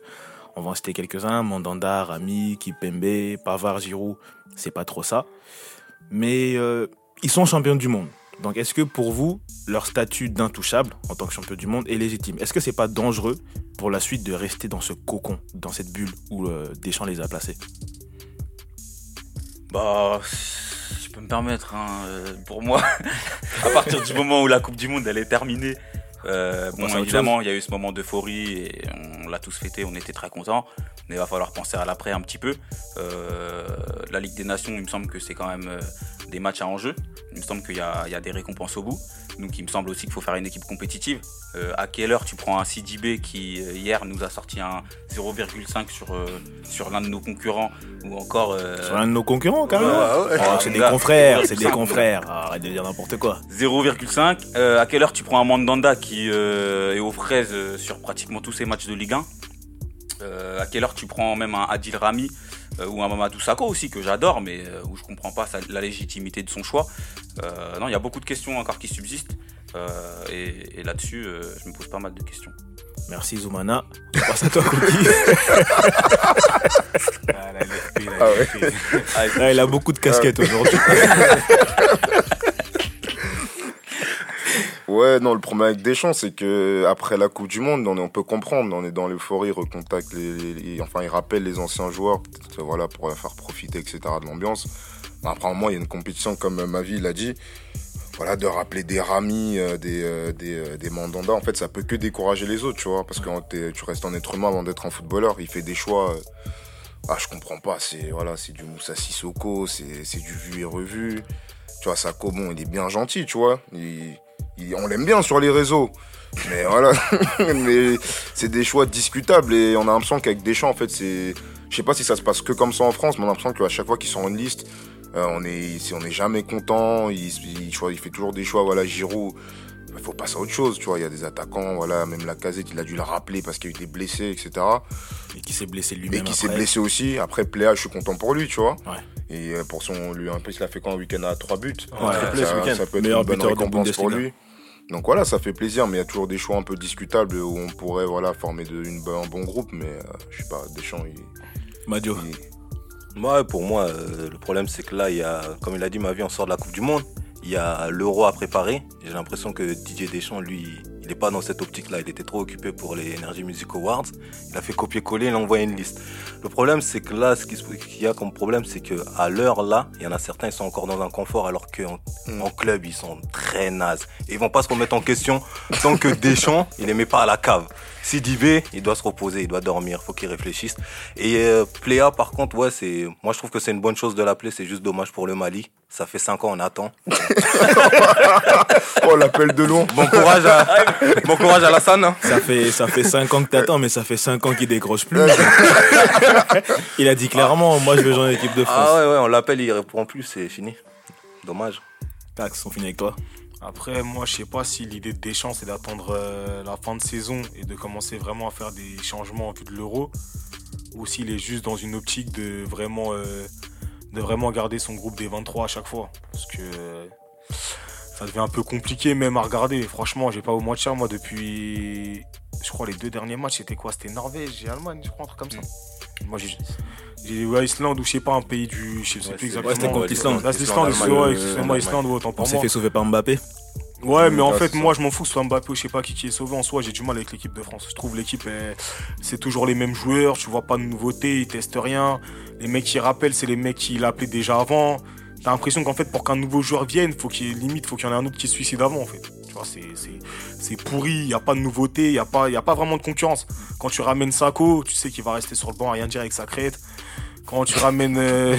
On va en citer quelques-uns Mandanda, Rami, Kipembe, Pavard, Giroud. C'est pas trop ça. Mais euh, ils sont champions du monde. Donc est-ce que pour vous, leur statut d'intouchable en tant que champion du monde est légitime? Est-ce que c'est pas dangereux pour la suite de rester dans ce cocon, dans cette bulle où euh, Deschamps les a placés? Bah, je peux me permettre, hein, euh, pour moi, à partir du moment où la Coupe du Monde elle est terminée, euh, bon, évidemment, il y a eu ce moment d'euphorie et on l'a tous fêté, on était très contents. Mais il va falloir penser à l'après un petit peu. Euh, la Ligue des Nations, il me semble que c'est quand même euh, des matchs à enjeu. Il me semble qu'il y, a il y a des récompenses au bout. Donc il me semble aussi qu'il faut faire une équipe compétitive. Euh, à quelle heure tu prends un CDB qui euh, hier nous a sorti un 0,5 sur, euh, sur l'un de nos concurrents ou encore euh, Sur l'un de nos concurrents, Ouais, ouais. Oh, C'est des confrères, c'est des 0,5. confrères. Arrête de dire n'importe quoi. 0,5. Euh, à quelle heure tu prends un Mandanda qui est aux fraises sur pratiquement tous ses matchs de Ligue 1 Euh, À quelle heure tu prends même un Adil Rami ou un Mamadou Sakho aussi que j'adore mais euh, où je comprends pas sa- la légitimité de son choix. Euh, non, il y a beaucoup de questions encore qui subsistent euh, et, et là-dessus euh, je me pose pas mal de questions. Merci Zoumana. On passe à toi, Cookie. Ah, Ah ouais. Ah, il a beaucoup de casquettes aujourd'hui. Ouais, non, le problème avec Deschamps, c'est que après la Coupe du Monde, on, on peut comprendre, on est dans l'euphorie, recontacte les, enfin, il rappelle les anciens joueurs, voilà, pour leur faire profiter, etc. de l'ambiance. Après, un moment, il y a une compétition, comme Mavi l'a dit, voilà, de rappeler des Rami, euh, des, euh, euh, des Mandanda, en fait, ça peut que décourager les autres, tu vois, parce que tu restes un être humain avant d'être un footballeur. Il fait des choix. ah, je comprends pas. C'est voilà, c'est du Moussa Sissoko, c'est du vu et revu. Tu vois, Sako, bon, il est bien gentil, tu vois. Il- on l'aime bien sur les réseaux. Mais voilà, mais c'est des choix discutables et on a l'impression qu'avec Deschamps, en fait, c'est. Je sais pas si ça se passe que comme ça en France, mais on a l'impression qu'à chaque fois qu'ils sont en liste, euh, on est, on est jamais content. Il, il fait toujours des choix. Voilà, Giroud, il faut passer à autre chose, tu vois. Il y a des attaquants, voilà, même la casette, il a dû le rappeler parce qu'il a été blessé, etc. Et qui s'est blessé Et lui-même. qui s'est blessé aussi. Après, Pléa, je suis content pour lui, tu vois. Ouais. Et euh, pour son, lui, en plus, il a fait quand un week-end à 3 buts. Ouais, ce ça, week-end. ça peut être Meilleur une bonne récompense pour lui. Donc voilà, ça fait plaisir, mais il y a toujours des choix un peu discutables où on pourrait voilà, former de, une, un bon groupe, mais euh, je sais pas, Deschamps, il, Madio. il- Ouais, pour moi, euh, le problème, c'est que là, il y a, comme il a dit, ma vie, on sort de la Coupe du Monde. Il y a l'euro à préparer. J'ai l'impression que Didier Deschamps, lui, il n'est pas dans cette optique-là. Il était trop occupé pour les Energy Music Awards. Il a fait copier-coller, il a envoyé une liste. Le problème, c'est que là, ce qu'il y a comme problème, c'est que à l'heure là, il y en a certains, ils sont encore dans un confort, alors qu'en Mm. en club, ils sont très nazes. Et ils vont pas se remettre en question tant que Deschamps, il les met pas à la cave. Sidibé, il doit se reposer, il doit dormir, faut qu'il réfléchisse. Et euh, Pléa, par contre, ouais, c'est, moi je trouve que c'est une bonne chose de l'appeler, c'est juste dommage pour le Mali. Ça fait 5 ans, on attend. Oh, l'appel de long Bon courage à, bon courage à Lassane. hein. Ça fait, ça fait 5 ans que t'attends, mais ça fait 5 ans qu'il décroche plus. il a dit clairement, moi je veux jouer en équipe de France. Ah ouais, ouais, on l'appelle, il répond plus, c'est fini. Dommage. Tax, on finit avec toi. Après, moi, je sais pas si l'idée de Deschamps, c'est d'attendre euh, la fin de saison et de commencer vraiment à faire des changements en vue de l'euro, ou s'il est juste dans une optique de vraiment, euh, de vraiment garder son groupe des 23 à chaque fois. Parce que ça devient un peu compliqué même à regarder. Franchement, j'ai pas au moins de cher, moi, depuis. Je crois les deux derniers matchs, c'était quoi? C'était Norvège et Allemagne, je crois, un truc comme ça. Moi, j'ai. J'ai ouais, Islande ou je sais pas, un pays du. Je sais Ouais, plus exactement. ouais, c'était contre l'Islande. C'est l'Islande, Islande, ouais, euh, Islande, ouais, autant On pour s'est moi. fait sauver par Mbappé. Ouais, mais en Ouais, fait, moi, je m'en fous que ce soit Mbappé ou je sais pas qui qui est sauvé en soi. J'ai du mal avec l'équipe de France. Je trouve l'équipe, c'est toujours les mêmes joueurs. Tu vois pas de nouveautés, ils testent rien. Les mecs qui rappellent, c'est les mecs qui l'appelaient déjà avant. T'as l'impression qu'en fait, pour qu'un nouveau joueur vienne, faut qu'il y ait limite, faut qu'il y en ait un autre qui se suicide avant, en fait. Tu vois, c'est, pourri. Il y a pas de nouveauté, il y a pas, y a pas vraiment de concurrence. Quand tu ramènes Sako, tu sais qu'il va rester sur le banc à rien dire avec sa crête. Quand tu ramènes. euh,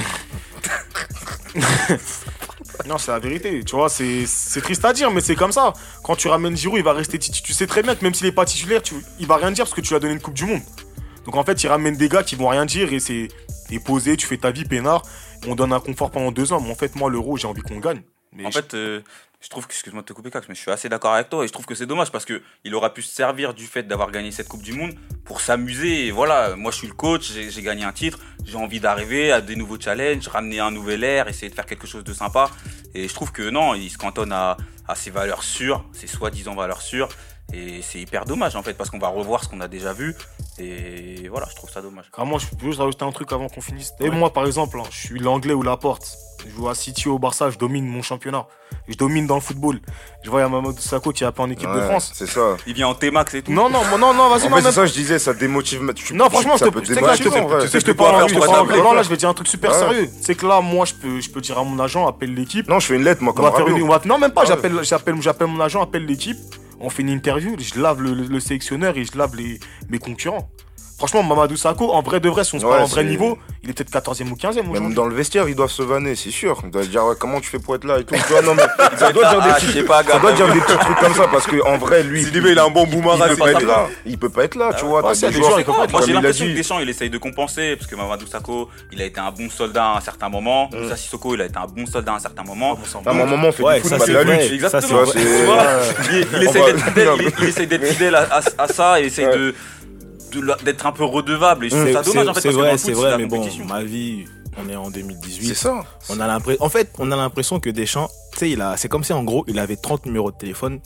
non, c'est la vérité. Tu vois, c'est c'est triste à dire, mais c'est comme ça. Quand tu ramènes Giroud, il va rester titulaire. Tu sais très bien que même s'il est pas titulaire, tu... il va rien dire parce que tu lui as donné une Coupe du Monde. Donc en fait, il ramène des gars qui vont rien dire et c'est posé, tu fais ta vie peinard. On donne un confort pendant deux ans. Mais en fait, moi, l'euro, j'ai envie qu'on gagne. Mais En je- fait, euh, je trouve que, excuse-moi de te couper, Cax, mais je suis assez d'accord avec toi et je trouve que c'est dommage parce que il aura pu se servir du fait d'avoir gagné cette Coupe du Monde pour s'amuser. Et voilà, moi je suis le coach, j'ai gagné un titre, j'ai envie d'arriver à des nouveaux challenges, ramener un nouvel air, essayer de faire quelque chose de sympa. Et je trouve que non, il se cantonne à, à ses valeurs sûres, ses soi-disant valeurs sûres. Et c'est hyper dommage en fait, parce qu'on va revoir ce qu'on a déjà vu. Et voilà, je trouve ça dommage. Carrément, je peux juste rajouter un truc avant qu'on finisse. Et moi, par exemple, hein, je suis l'anglais ou la porte. Je joue à City ou au Barça, je domine mon championnat. Je domine dans le football. Je vois, il y a Mamadou Sakho qui est appelé en équipe de France. C'est ça. Il vient en T-Max et tout. Non, non, non, non, vas-y, non, c'est ça, je disais, ça démotive. tu- Non, franchement, ça je te, peut que là, je te, tu sais je te parle en là, je vais dire un truc super Ouais. sérieux. C'est que là, moi, je peux, je peux dire à mon agent, appelle l'équipe. Non, je fais une lettre, moi, On comme va faire Rabiot. une- on Non, même pas, j'appelle, j'appelle mon agent, appelle l'équipe. On fait une interview, je lave le, le- le sélectionneur et je lave mes concurrents. Franchement, Mamadou Sakho, en vrai de vrai, si on se Ouais, parle en vrai niveau, il est peut-être 14e ou 15e Même dans le vestiaire, ils doivent se vanner, c'est sûr. Ils doivent se dire, ouais, comment tu fais pour être là et tout. Tu vois, non, mais ça doit dire des Ah, petits, je sais pas, ça gars. doit dire des petits trucs comme ça parce qu'en vrai, lui. Sylvain, il a un bon boomerang, il peut pas être là. Il peut pas être là, tu vois. il il Moi j'ai il l'impression que Deschamps il essaye de compenser parce que Mamadou Sakho il a été un bon soldat à un certain moment, Mm. Moussa Sissoko il a été un bon soldat à un certain moment. À un moment, on fait du foot, ça, pas de la lutte. Exactement. Il, il essaye d'être fidèle, non, il, mais- il essaye d'être fidèle à, ça et essaye de d'être un peu redevable et je trouve C'est ça dommage en fait c'est vrai, c'est vrai, mais bon, ma vie, on est en 2018. C'est ça. On a l'impression, en fait, on a l'impression que Deschamps, tu sais, il a, c'est comme si en gros, il avait 30 numéros de téléphone.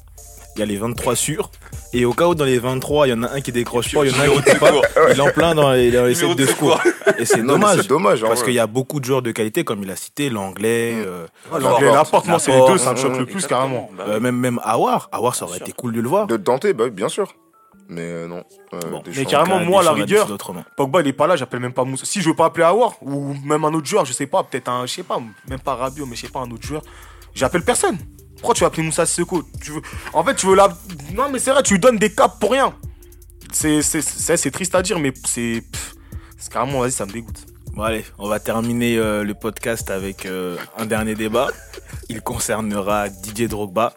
Il y a les 23 sûrs. Et au cas où dans les 23, il y en a un qui décroche pas, il y en a un qui fait pas. Il est en plein dans les, dans les Numéro sets de secours. Et c'est dommage. C'est dommage, Parce qu'il y a beaucoup de joueurs de qualité, comme il a cité, l'anglais, Mm. euh, Ouais, L'anglais et la porte, moi, c'est les deux, ça me choque mm, le plus, Exactement. carrément. Euh, même, même Awar. Awar, ça aurait été cool de le voir. De tenter, bah bien sûr. Mais euh, non. Euh, Bon. Mais carrément, moi, à la rigueur. Pogba, il est pas là, j'appelle même pas Moussa. Si je veux pas appeler Awar, ou même un autre joueur, je sais pas, peut-être un, je sais pas, même pas Rabiot, mais je sais pas, un autre joueur, j'appelle personne. Pourquoi tu vas appeler Moussa Sissoko tu veux... En fait, tu veux la. Non, mais c'est vrai, tu lui donnes des caps pour rien. C'est, c'est, c'est, c'est triste à dire, mais c'est. C'est carrément, vas-y, ça me dégoûte. Bon allez, on va terminer euh, le podcast avec euh, un dernier débat. Il concernera Didier Drogba.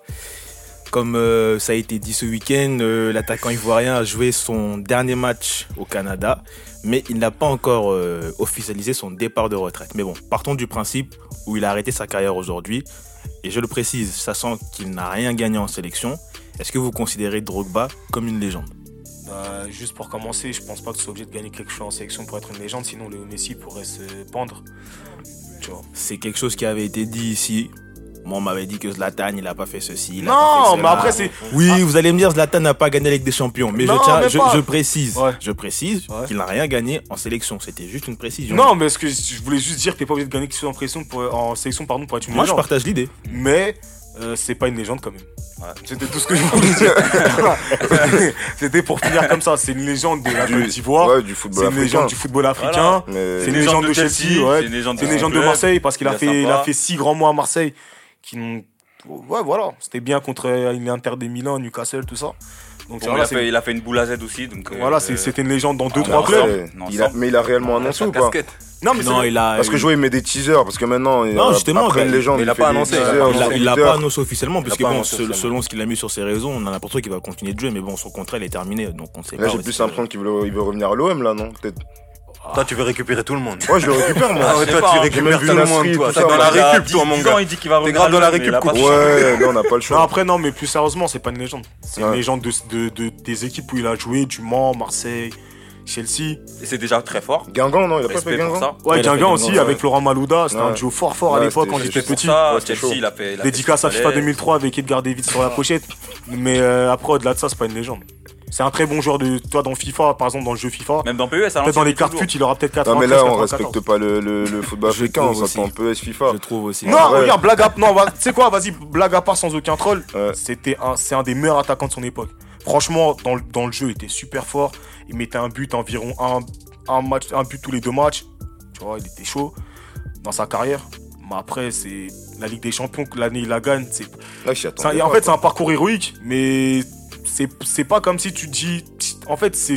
Comme euh, ça a été dit ce week-end, euh, l'attaquant ivoirien a joué son dernier match au Canada, mais il n'a pas encore euh, officialisé son départ de retraite. Mais bon, partons du principe où il a arrêté sa carrière aujourd'hui. Et je le précise, sachant qu'il n'a rien gagné en sélection, est-ce que vous considérez Drogba comme une légende? Bah, juste pour commencer, je pense pas que tu sois obligé de gagner quelque chose en sélection pour être une légende, sinon Léo Messi pourrait se pendre. C'est quelque chose qui avait été dit ici. Moi, on m'avait dit que Zlatan, il a pas fait ceci. il a Non, pas fait mais après, c'est. Oui, vous allez me dire, Zlatan n'a pas gagné avec des champions. Mais Non, je, tiens, même je, pas. je précise, Ouais. je précise Ouais. qu'il n'a rien gagné en sélection. C'était juste une précision. Non, mais ce que je voulais juste dire que t'es pas obligé de gagner quelque chose en, pression pour, en sélection pardon, pour être une Moi, je partage l'idée. Mais euh, c'est pas une légende quand même. C'était tout ce que je voulais dire. C'était pour finir comme ça. C'est une légende de la Du- Côte d'Ivoire. Ouais, du c'est football une africain. légende du football africain. Voilà. C'est une légende de Chelsea. ouais. c'est une légende de. Marseille parce qu'il a fait, il a fait six grands mois à Marseille qui n'ont. Ouais, voilà. C'était bien contre euh, l'Inter des Milan, Newcastle, tout ça. Donc Bon, voilà, il, a fait, il a fait une boule à Z aussi. Donc, euh, voilà, c'était une légende dans deux, Ah, trois non, clubs. après, Non, il a- sans- mais il a réellement annoncé ou pas Non, mais Non, c'est- il a. Parce que Joe il met des teasers, parce que maintenant, il- Non, justement, après une légende, mais il a fait pas annoncé, il a teasers, pas annoncé officiellement, parce que bon, selon, ce qu'il a mis sur ses réseaux, on a l'impression qu'il va continuer de jouer, mais bon, son contrat il est terminé, donc on sait Là, pas. j'ai plus l'impression qu'il veut, il veut revenir à l'OM, là, non Peut-être. Toi, tu veux récupérer tout le monde. Ouais, je le récupère, moi. Ah ouais, toi, pas, tu hein. Récupères tout le monde, toi. T'es dans la moi. Récup, 10 toi, mon gars. il dit qu'il va revenir grave dans la récup. Ouais, non, on n'a pas le Non, choix. après, non, mais plus sérieusement, c'est pas une légende. C'est une légende de, de- de- des équipes où il a joué, du Mans, Marseille, Chelsea. Et c'est déjà très fort. Guingamp, non, il a pas fait Guingamp ça. Ouais, Guingamp aussi, ouais. avec Laurent Malouda. C'était un duo fort fort à l'époque quand j'étais petit. ça, Ouais, c'était Chelsea, chaud. il a fait. il a fait Dédicace ce à FIFA fallait. 2003 avec Edgar David sur la pochette. Mais euh, après, au-delà de ça, c'est pas une légende. C'est un très bon joueur de toi dans FIFA, par exemple dans le jeu FIFA. Même dans PES, à Peut-être dans les fut, il aura peut-être 4 Non, mais là, on respecte pas le, le, le football Je africain, trouve on peu FIFA. Je trouve aussi. Non, Ouais. regarde, blague à non, va- tu sais quoi, vas-y, blague à part sans aucun troll. Ouais. C'était un, c'est un des meilleurs attaquants de son époque. Franchement, dans le, dans le jeu, il était super fort. Il mettait un but environ un, un match, un but tous les deux matchs. Tu vois, il était chaud dans sa carrière. Mais après, c'est la Ligue des Champions que l'année il la gagne. C'est, en pas, fait, c'est un parcours héroïque, mais c'est, pas comme si tu dis. En fait, c'est,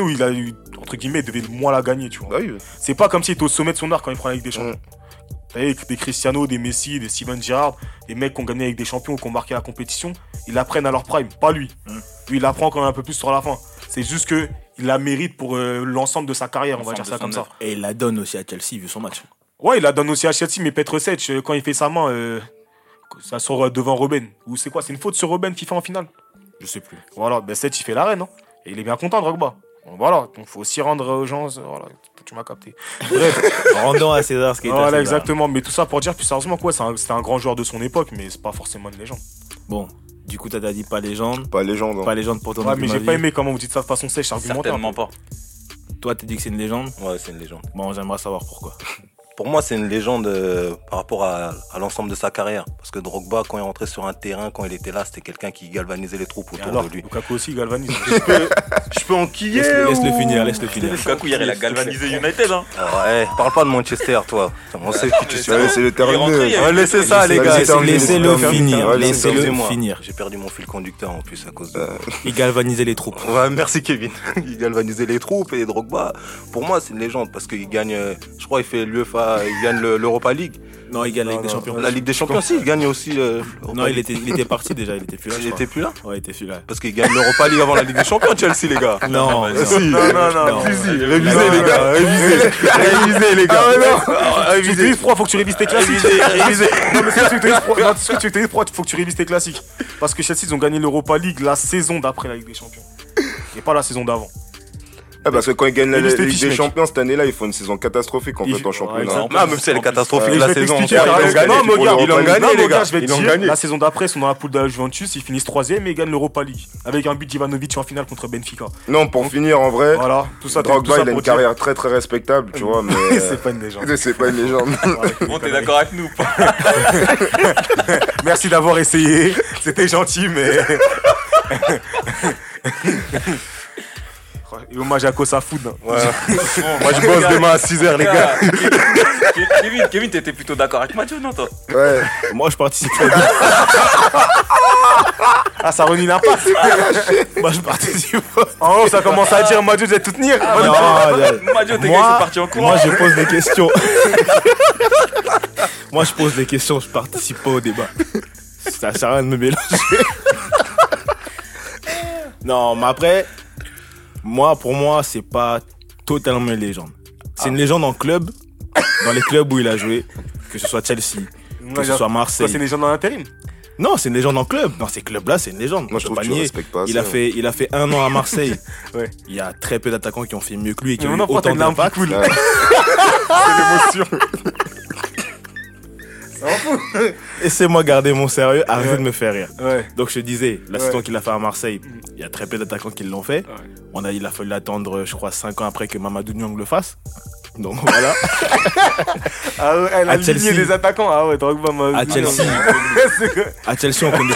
où il a eu entre guillemets, il devait moins la gagner, tu vois. Bah oui. C'est pas comme s'il était au sommet de son art quand il prend Ligue des Champions. Mm. T'as vu, des Cristiano, des Messi, des Steven Gerrard, des mecs qui ont gagné avec des champions, qui ont marqué la compétition, ils la prennent à leur prime, pas lui. Mm. Lui, il la prend quand même un peu plus sur la fin. C'est juste que il la mérite pour euh, l'ensemble de sa carrière, on va dire ça comme ça. Et il la donne aussi à Chelsea, vu son match. Ouais, il la donne aussi à Chelsea, mais Petrovic, euh, quand il fait sa main, euh, ça sort devant Robben. Ou c'est quoi C'est une faute sur Robben qui fait en finale? Je sais plus. Voilà, ben Seth, il fait l'arène, hein. Et il est bien content, Drogba. Voilà, donc faut aussi rendre aux gens. euh, Voilà, tu m'as capté. Bref, Rendons à César ce qui est voilà, César. exactement. Mais tout ça pour dire, plus sérieusement, quoi, c'est un- c'était un grand joueur de son époque, mais c'est pas forcément une légende. Bon, Du coup, t'as dit pas légende. Pas légende. hein. Pas légende pour ton Ouais, mais ma j'ai pas aimé comment vous dites ça de façon sèche, c'est argumentaire. Certainement pas. Toi, t'as dit que c'est une légende. Ouais, c'est une légende. Bon, j'aimerais savoir pourquoi. Pour moi, c'est une légende euh, par rapport à, à l'ensemble de sa carrière. Parce que Drogba, quand il est rentré sur un terrain, quand il était là, c'était quelqu'un qui galvanisait les troupes autour alors, de lui. Lukaku aussi galvanise. Je peux enquiller Laisse-le laisse-le finir, laisse-le finir. Lukaku hier il a galvanisé United hein. Ouais, parle pas de Manchester, toi. On sait qui tu suis. le a- Ouais, laissez ça, les gars. laissez- Laissez-le laissez- finir. Laissez-le finir. J'ai perdu mon fil conducteur en plus à cause de. Il galvanisait les troupes. Ouais, merci Kevin. Il galvanisait les troupes et Drogba, pour moi, c'est une légende parce qu'il gagne, euh, je crois, il fait l'UEFA, il gagne le- l'Europa League. Non, il gagne la Ligue des non. Champions. La Ligue des Champions, si, il gagne aussi euh, Non, il était, il était parti déjà, il était plus là. Il était plus là Ouais, il était plus là. Parce qu'il gagne l'Europa League avant la Ligue des Champions, Chelsea, les gars. Non, Ah, non. si. non, non, non. Si, si, Non, révisez, les non. gars. Révisez. Révisez, les gars. Ah, Tu utilises pourquoi faut que tu révises tes classiques Révisez. Non, mais que tu utilises non, faut que tu révises tes classiques Parce que Chelsea ils ont gagné l'Europa League la saison d'après la Ligue des Champions. Et pas la saison d'avant. Ah, parce que quand ils gagnent la Ligue des. Champions cette année-là, ils font une saison catastrophique en Il- fait en championnat. exact. Non, même si elle est catastrophique la saison. Ils gagné. Les gars. ils la saison d'après, ils sont dans la poule de la Juventus, ils finissent troisième et ils gagnent l'Europa League. Avec un but d'Ivanovic en finale contre Benfica. Non, pour finir en vrai, Voilà, tout ça, tout Drogba ça il a une carrière très très respectable, tu vois, mais C'est pas une légende. c'est pas une légende. Bon t'es d'accord avec nous ou pas Merci d'avoir essayé. C'était gentil, mais. Et hommage à Kosa Food. hein. Ouais. Moi, je bosse demain à 6h, les gars. Kevin, Kevin t'étais plutôt d'accord avec Mathieu non toi? Ouais. Moi, je participe. Ah, ça renie l'impact. Moi, je participe pas. Oh, ça commence à dire Madio devait tout tenir. Non, non. Mathieu t'es parti en courant Moi, je pose des questions. Moi, je pose des questions, je participe pas au débat. Ça sert à rien de me mélanger. non, mais après, moi, pour moi, c'est pas totalement une légende. C'est une légende en club, dans les clubs où il a joué, que ce soit Chelsea, que ce soit Marseille. c'est une légende en intérim Non, c'est une légende en club. Dans ces clubs-là, c'est une légende. Moi je peut trouve pas que tu nier. respectes pas Il a, fait, il a fait un an à Marseille. Ouais. Il y a très peu d'attaquants qui ont fait mieux que lui et qui Mais ont eu autant d'impact. Ouais. C'est l'émotion. Laissez-moi garder mon sérieux, arrêtez de me faire rire. Ouais. Donc je te disais, la Ouais. saison qu'il a fait à Marseille, il y a très peu d'attaquants qui l'ont fait. Ouais. On a, il a fallu attendre, je crois, 5 ans après que Mamadou Niang le fasse. Donc voilà. Ah ouais, elle a À Chelsea. des attaquants. Ah ouais, Drogba m'a. À Chelsea. À Chelsea, on connaît.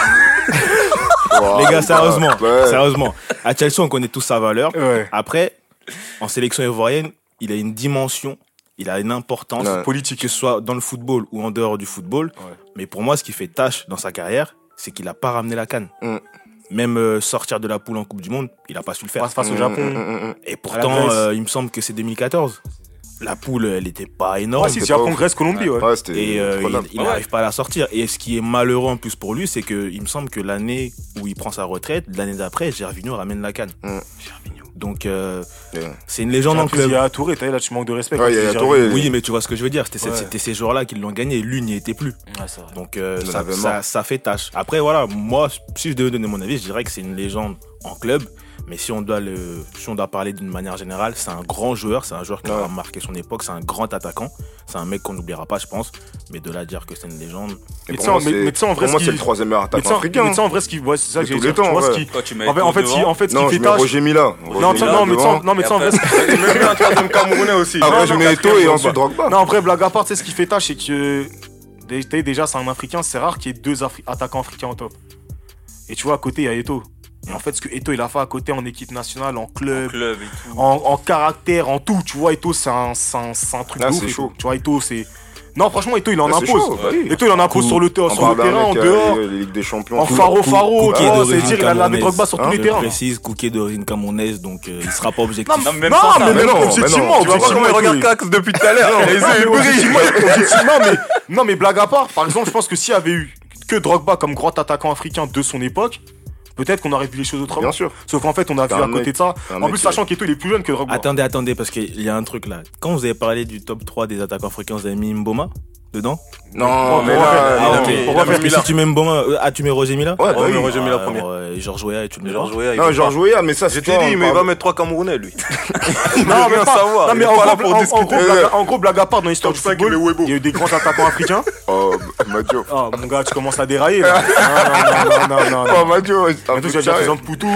Wow, Les gars, sérieusement, ouais. sérieusement. À Chelsea, on connaît tous sa valeur. Ouais. Après, en sélection ivoirienne, il a une dimension, il a une importance Ouais. politique, que ce soit dans le football ou en dehors du football. Ouais. Mais pour moi, ce qui fait tâche dans sa carrière, c'est qu'il a pas ramené la canne. Mm. Même euh, sortir de la poule en Coupe du Monde, il a pas su le faire. Face au Japon. mm, mm. Et pourtant, euh, il me semble que c'est 2014. La poule, elle était pas énorme. Ah si, c'est Japon, Grèce, Colombie, ouais. Et euh, il- n'arrive pas à la sortir. Et ce qui est malheureux en plus pour lui, c'est que il me semble que l'année où il prend sa retraite, l'année d'après, Gervinho ramène la canne. Donc euh, Ouais. c'est une légende en club. il y a Touré, là, tu manques de respect. Ouais, y a Touré. Oui, mais tu vois ce que je veux dire. C'était Ouais. ces joueurs-là qui l'ont gagné. Lui n'y était plus. Ouais, c'est vrai. Donc euh, ça, ça fait tâche. Après, voilà, moi, si je devais donner mon avis, je dirais que c'est une légende en club. Mais si on doit, le, si on doit parler d'une manière générale, c'est un grand joueur. C'est un joueur qui Ouais. a marqué son époque. C'est un grand attaquant. C'est un mec qu'on n'oubliera pas, je pense. Mais de là à dire que c'est une légende. Mais sais, en vrai, c'est le troisième meilleur attaquant africain. mais sais, en vrai, ce qui, ouais, c'est ça que j'ai tous dit. Tu temps, vois ce ouais. qui, Toi, tu en fait, en fait, ce qui- en fait, tâche. Roger Mila. Non, non, mais sais, en vrai, même un troisième Camerounais aussi. Après, Non, je mets Eto et ensuite Drogba. Non, après, blague à part, tu sais, ce qui fait tâche, c'est que déjà, c'est un Africain, c'est rare qu'il y ait deux Afri- attaquants africains en top. Et tu vois, à côté, il y a Eto. Et en fait, ce que Eto, il a fait à côté en équipe nationale, en club, Club et tout. en, en caractère, en tout, tu vois, Eto, c'est un, c'est un, c'est un truc Ah, de ouf, c'est chaud. Tu vois, Eto, c'est. Non, franchement, Eto, il en Ah, c'est impose. chaud, bah. Eto, il en impose Coup- sur le, sur le terrain, en dehors. euh, les Ligues des Champions. En faro faro, Cookie tu est vois, d'origine c'est-à-dire il a lavé camerounaise. Drogba sur tous Hein, les Je terrains. précise, Cookie est d'origine camerounaise, donc euh, il sera pas objectif. Non, mais même non, mais non, mais objectivement. Tu vois pas comment il regarde. Cax depuis tout à l'heure non, mais blague à part, par exemple, je pense que s'il y avait eu que Drogba comme grand attaquant africain de son époque, peut-être qu'on aurait vu les choses autrement. Bien sûr. Sauf qu'en fait, on a vu à un côté mec- de ça. En plus, sachant qu'Eto, il est plus jeune que Drogba. Attendez, attendez, parce qu'il y a un truc là. Quand vous avez parlé du top 3 des attaquants africains, vous avez mis Mboma? Dedans Non, mais là, Ah, Pourquoi faire que si tu mets Mboma, euh, ah, tu mets Roger Mila Ouais, bah Ouais, oui. mais Roger Mila Ah, premier. Georges Weah et tu le mets Georges Weah, Non, Georges. Weah, mais ça, c'est t'ai toi, dit, mais il va mettre trois Camerounais, lui. Non, mais savoir, Non, mais en gros, pour discuter. en gros, blague à part dans l'histoire du football, il y a eu des grands attaquants africains. Oh, Madio. Oh, mon gars, tu commences à dérailler là. Non, non, non, non, non. Oh, Madio, tu vas dire exemple Poutou.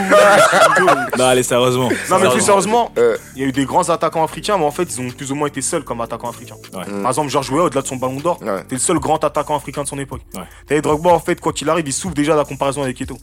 Non, allez, sérieusement. Non, mais plus sérieusement, Euh. il y a eu des grands attaquants africains, mais en fait, ils ont plus ou moins été seuls comme attaquants africains. Ouais. Par exemple, Georges Weah, au-delà de son ballon d'or, Ouais. c'était le seul grand attaquant africain de son époque. Ouais. Drogba, en fait, quoi qu'il arrive, il souffre déjà de la comparaison avec Eto.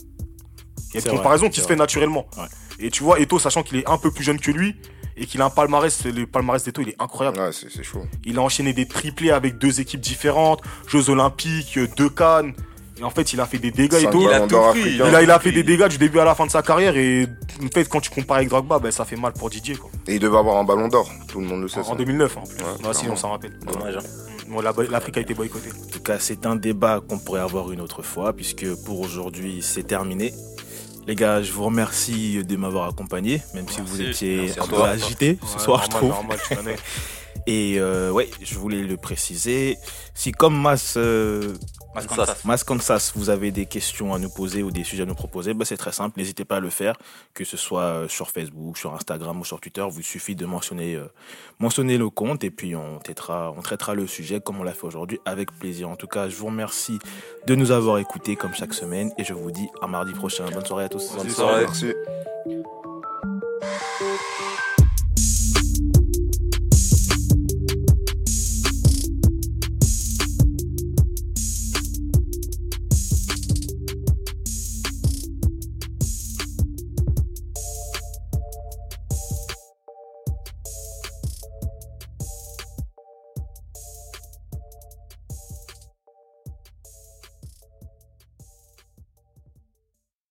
Il y a une vrai, comparaison qui se fait naturellement. Ouais. Et tu vois, Eto, sachant qu'il est un peu plus jeune que lui, et qu'il a un palmarès, le palmarès d'Eto, il est incroyable. Ouais, c'est c'est chaud. Il a enchaîné des triplés avec deux équipes différentes, Jeux Olympiques, euh, deux Cannes. Et en fait, il a fait des dégâts. Il a ballons tout pris. Il a, il a fait des dégâts du début à la fin de sa carrière et en fait quand tu compares avec Drogba ben, ça fait mal pour Didier quoi. Et il devait avoir un ballon d'or. Tout le monde le sait. En, ça. en 2009 en plus. Ouais, si on s'en rappelle. Dommage. hein. Bon, L'Afrique a été boycottée. En tout cas, c'est un débat qu'on pourrait avoir une autre fois, puisque pour aujourd'hui, c'est terminé. Les gars, je vous remercie de m'avoir accompagné, même si vous étiez un peu agité ce Ouais, soir, je trouve. normal, tu connais. Et euh, ouais, je voulais le préciser. Si comme Mas, euh, Mas Ça, Kansas. Mas Kansas, vous avez des questions à nous poser ou des sujets à nous proposer, bah, c'est très simple. N'hésitez pas à le faire, que ce soit euh, sur Facebook, sur Instagram ou sur Twitter. Il vous suffit de mentionner, euh, mentionner le compte et puis on traitera, on traitera le sujet comme on l'a fait aujourd'hui avec plaisir. En tout cas, je vous remercie de nous avoir écoutés comme chaque semaine et je vous dis à mardi prochain. Bonne soirée à tous. Bonne soirée. Merci.